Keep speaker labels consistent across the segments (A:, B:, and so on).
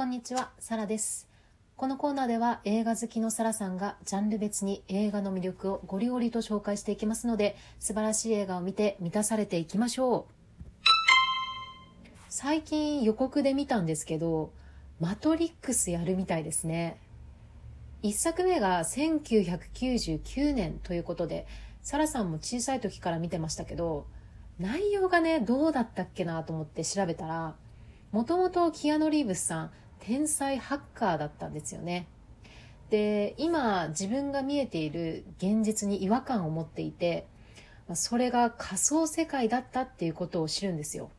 A: こんにちは、サラです。このコーナーでは映画好きのサラさんがジャンル別に映画の魅力をゴリゴリと紹介していきますので、素晴らしい映画を見て満たされていきましょう。最近予告で見たんですけど、マトリックスやるみたいですね。一作目が1999年ということで、サラさんも小さい時から見てましたけど、内容がね、どうだったっけなと思って調べたら、もともとキアヌ・リーブスさん、天才ハッカーだったんですよね。で、今自分が見えている現実に違和感を持っていて、それが仮想世界だったっていうことを知るんですよ。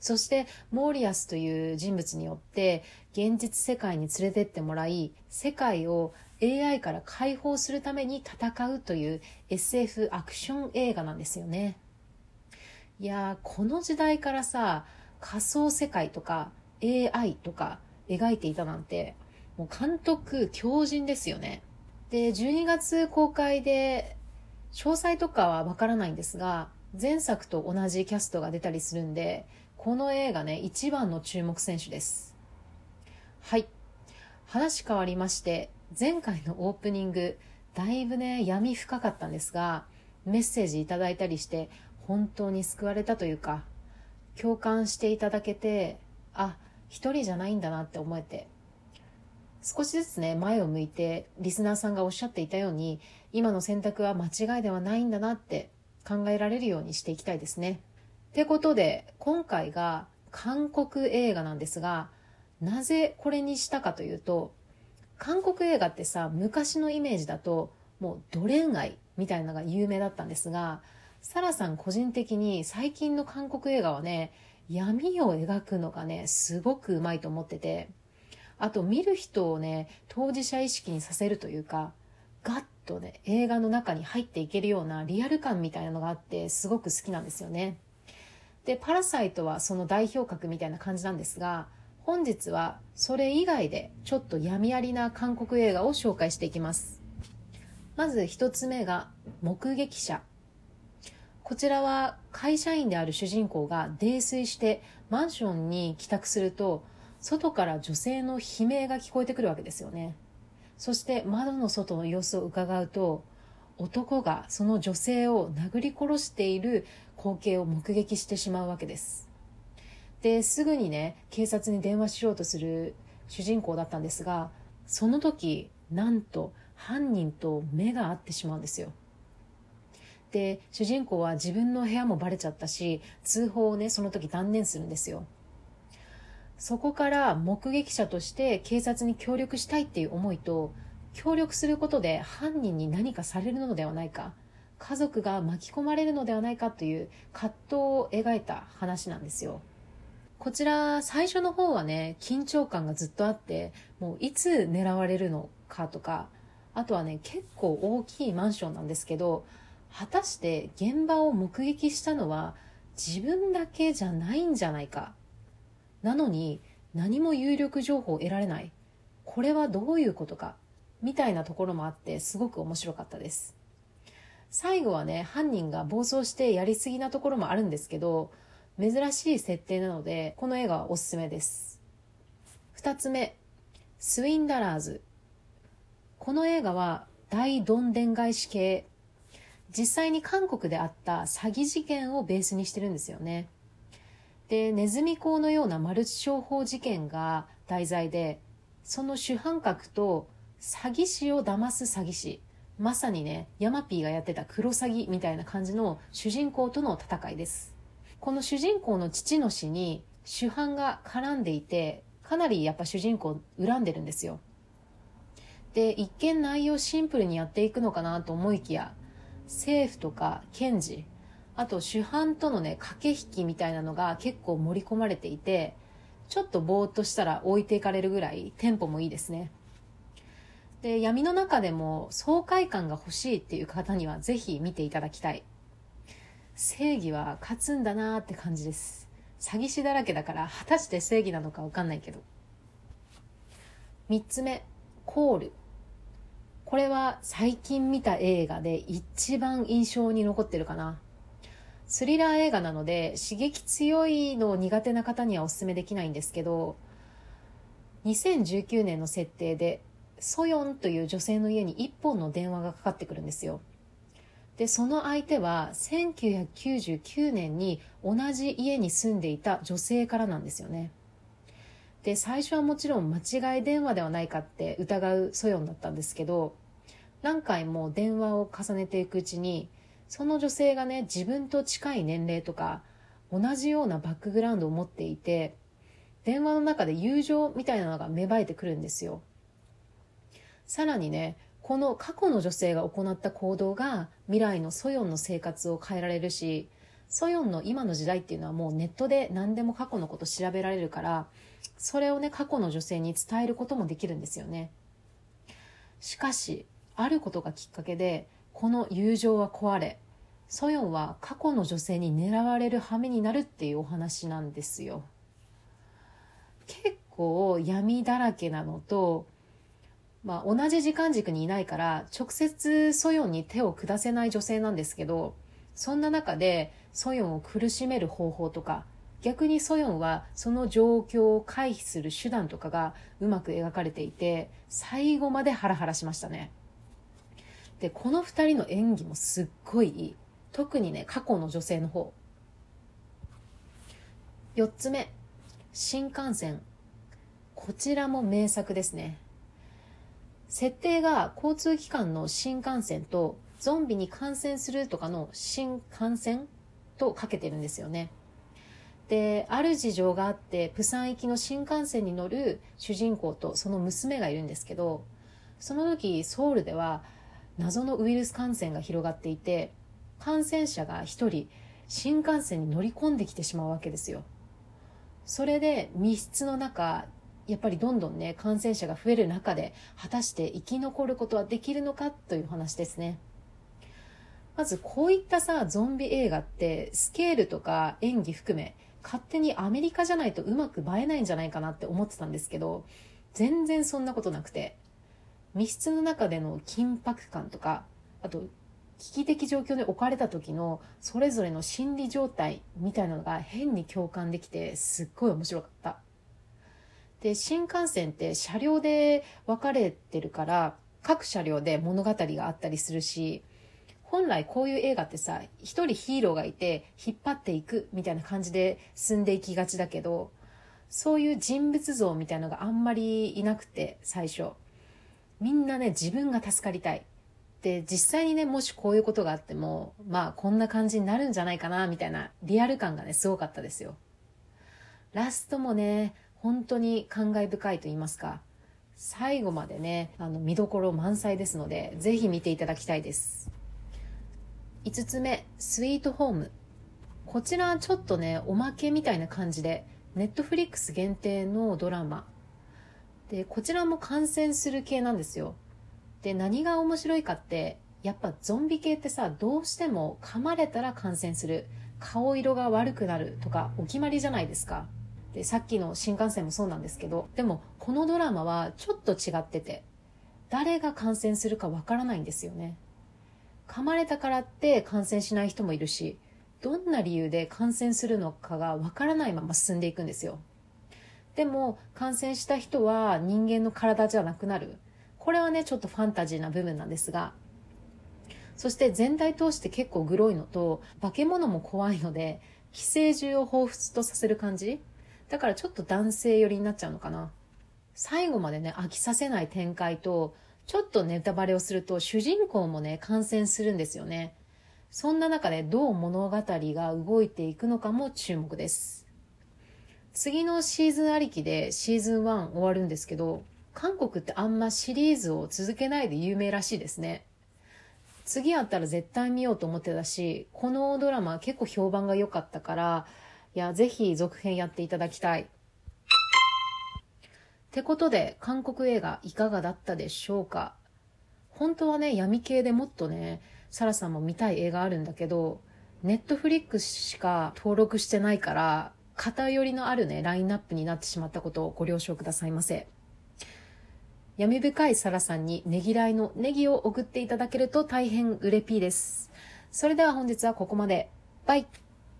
A: そして、モーリアスという人物によって、現実世界に連れてってもらい、世界を AI から解放するために戦うという SF アクション映画なんですよね。いやー、この時代からさ、仮想世界とか AI とか描いていたなんて、もう監督強靭ですよね。で、12月公開で、詳細とかはわからないんですが、前作と同じキャストが出たりするんで、この映画ね、一番の注目選手です。はい。話変わりまして、前回のオープニング、だいぶね、闇深かったんですが、メッセージいただいたりして、本当に救われたというか、共感していただけて、あ、一人じゃないんだなって思えて、少しずつね、前を向いて、リスナーさんがおっしゃっていたように、今の選択は間違いではないんだなって考えられるようにしていきたいですね。ってことで、今回が韓国映画なんですが、なぜこれにしたかというと、韓国映画ってさ、昔のイメージだと、もうド恋愛みたいなのが有名だったんですが、サラさん個人的に最近の韓国映画はね、闇を描くのがね、すごくうまいと思ってて、あと見る人をね、当事者意識にさせるというか、ガッとね、映画の中に入っていけるようなリアル感みたいなのがあって、すごく好きなんですよね。で、パラサイトはその代表格みたいな感じなんですが、本日はそれ以外でちょっと闇ありな韓国映画を紹介していきます。まず一つ目が、目撃者。こちらは会社員である主人公が泥酔してマンションに帰宅すると外から女性の悲鳴が聞こえてくるわけですよね。そして窓の外の様子を伺うと男がその女性を殴り殺している光景を目撃してしまうわけです。ですぐにね警察に電話しようとする主人公だったんですがその時なんと犯人と目が合ってしまうんですよ。で主人公は自分の部屋もバレちゃったし通報をねその時断念するんですよ。そこから目撃者として警察に協力したいっていう思いと協力することで犯人に何かされるのではないか家族が巻き込まれるのではないかという葛藤を描いた話なんですよ。こちら最初の方はね緊張感がずっとあってもういつ狙われるのかとかあとはね結構大きいマンションなんですけど果たして現場を目撃したのは自分だけじゃないんじゃないか。なのに何も有力情報を得られない。これはどういうことか。みたいなところもあってすごく面白かったです。最後はね犯人が暴走してやりすぎなところもあるんですけど珍しい設定なのでこの映画はおすすめです。2つ目スウィンダラーズ。この映画は大どんでん返し系。実際に韓国であった詐欺事件をベースにしてるんですよね。で、ネズミ講のようなマルチ商法事件が題材で、その主犯格と詐欺師を騙す詐欺師、まさにね、ヤマピーがやってた黒詐欺みたいな感じの主人公との戦いです。この主人公の父の死に主犯が絡んでいて、かなりやっぱ主人公恨んでるんですよ。で、一見内容シンプルにやっていくのかなと思いきや、政府とか検事あと主犯とのね駆け引きみたいなのが結構盛り込まれていてちょっとぼーっとしたら置いていかれるぐらいテンポもいいですね。で闇の中でも爽快感が欲しいっていう方にはぜひ見ていただきたい。正義は勝つんだなーって感じです。詐欺師だらけだから果たして正義なのか分かんないけど。3つ目コール。これは最近見た映画で一番印象に残ってるかな。スリラー映画なので刺激強いの苦手な方にはお勧めできないんですけど、2019年の設定でソヨンという女性の家に1本の電話がかかってくるんですよでその相手は1999年に同じ家に住んでいた女性からなんですよねで最初はもちろん間違い電話ではないかって疑うソヨンだったんですけど何回も電話を重ねていくうちにその女性がね自分と近い年齢とか同じようなバックグラウンドを持っていて電話の中で友情みたいなのが芽生えてくるんですよ。さらにねこの過去の女性が行った行動が未来のソヨンの生活を変えられるしソヨンの今の時代っていうのはもうネットで何でも過去のこと調べられるからそれをね過去の女性に伝えることもできるんですよね。しかしあることがきっかけでこの友情は壊れソヨンは過去の女性に狙われる羽目になるっていうお話なんですよ。結構闇だらけなのとまあ、同じ時間軸にいないから直接ソヨンに手を下せない女性なんですけどそんな中でソヨンを苦しめる方法とか逆にソヨンはその状況を回避する手段とかがうまく描かれていて最後までハラハラしましたね。でこの2人の演技もすっごいいい。特にね過去の女性の方。4つ目。新幹線。こちらも名作ですね。設定が交通機関の新幹線とゾンビに感染するとかの新感染とかけてるんですよね。で、ある事情があって、プサン行きの新幹線に乗る主人公とその娘がいるんですけど、その時ソウルでは謎のウイルス感染が広がっていて、感染者が一人新幹線に乗り込んできてしまうわけですよ。それで密室の中、やっぱりどんどんね、感染者が増える中で、果たして生き残ることはできるのかという話ですね。まずこういったさ、ゾンビ映画ってスケールとか演技含め、勝手にアメリカじゃないとうまく映えないんじゃないかなって思ってたんですけど、全然そんなことなくて、密室の中での緊迫感とか、あと危機的状況に置かれた時のそれぞれの心理状態みたいなのが変に共感できてすっごい面白かった。で、新幹線って車両で分かれてるから、各車両で物語があったりするし、本来こういう映画ってさ、一人ヒーローがいて引っ張っていくみたいな感じで進んでいきがちだけど、そういう人物像みたいなのがあんまりいなくて、最初。みんなね、自分が助かりたい。で、実際にね、もしこういうことがあっても、まあこんな感じになるんじゃないかな、みたいなリアル感がね、すごかったですよ。ラストもね、本当に感慨深いと言いますか、最後までね、あの、見どころ満載ですので、ぜひ見ていただきたいです。5つ目、スイートホーム。こちらはちょっとね、おまけみたいな感じで、ネットフリックス限定のドラマ。で、こちらも感染する系なんですよ。で、何が面白いかって、やっぱゾンビ系ってさ、どうしても噛まれたら感染する。顔色が悪くなるとかお決まりじゃないですか。で、さっきの新幹線もそうなんですけど、でもこのドラマはちょっと違ってて、誰が感染するかわからないんですよね。噛まれたからって感染しない人もいるし、どんな理由で感染するのかがわからないまま進んでいくんですよ。でも感染した人は人間の体じゃなくなる。これはね、ちょっとファンタジーな部分なんですが、そして全体通して結構グロいのと、化け物も怖いので、寄生獣を彷彿とさせる感じだからちょっと男性寄りになっちゃうのかな。最後までね、飽きさせない展開と、ちょっとネタバレをすると主人公もね、感染するんですよね。そんな中でどう物語が動いていくのかも注目です。次のシーズンありきでシーズン1終わるんですけど、韓国ってあんまシリーズを続けないで有名らしいですね。次あったら絶対見ようと思ってたし、このドラマ結構評判が良かったから、いや、ぜひ続編やっていただきたい。ってことで、韓国映画いかがだったでしょうか？本当はね、闇系でもっとね、サラさんも見たい映画あるんだけど、ネットフリックスしか登録してないから、偏りのあるね、ラインナップになってしまったことをご了承くださいませ。闇深いサラさんにねぎらいのネギを送っていただけると大変うれぴーです。それでは本日はここまで。バイ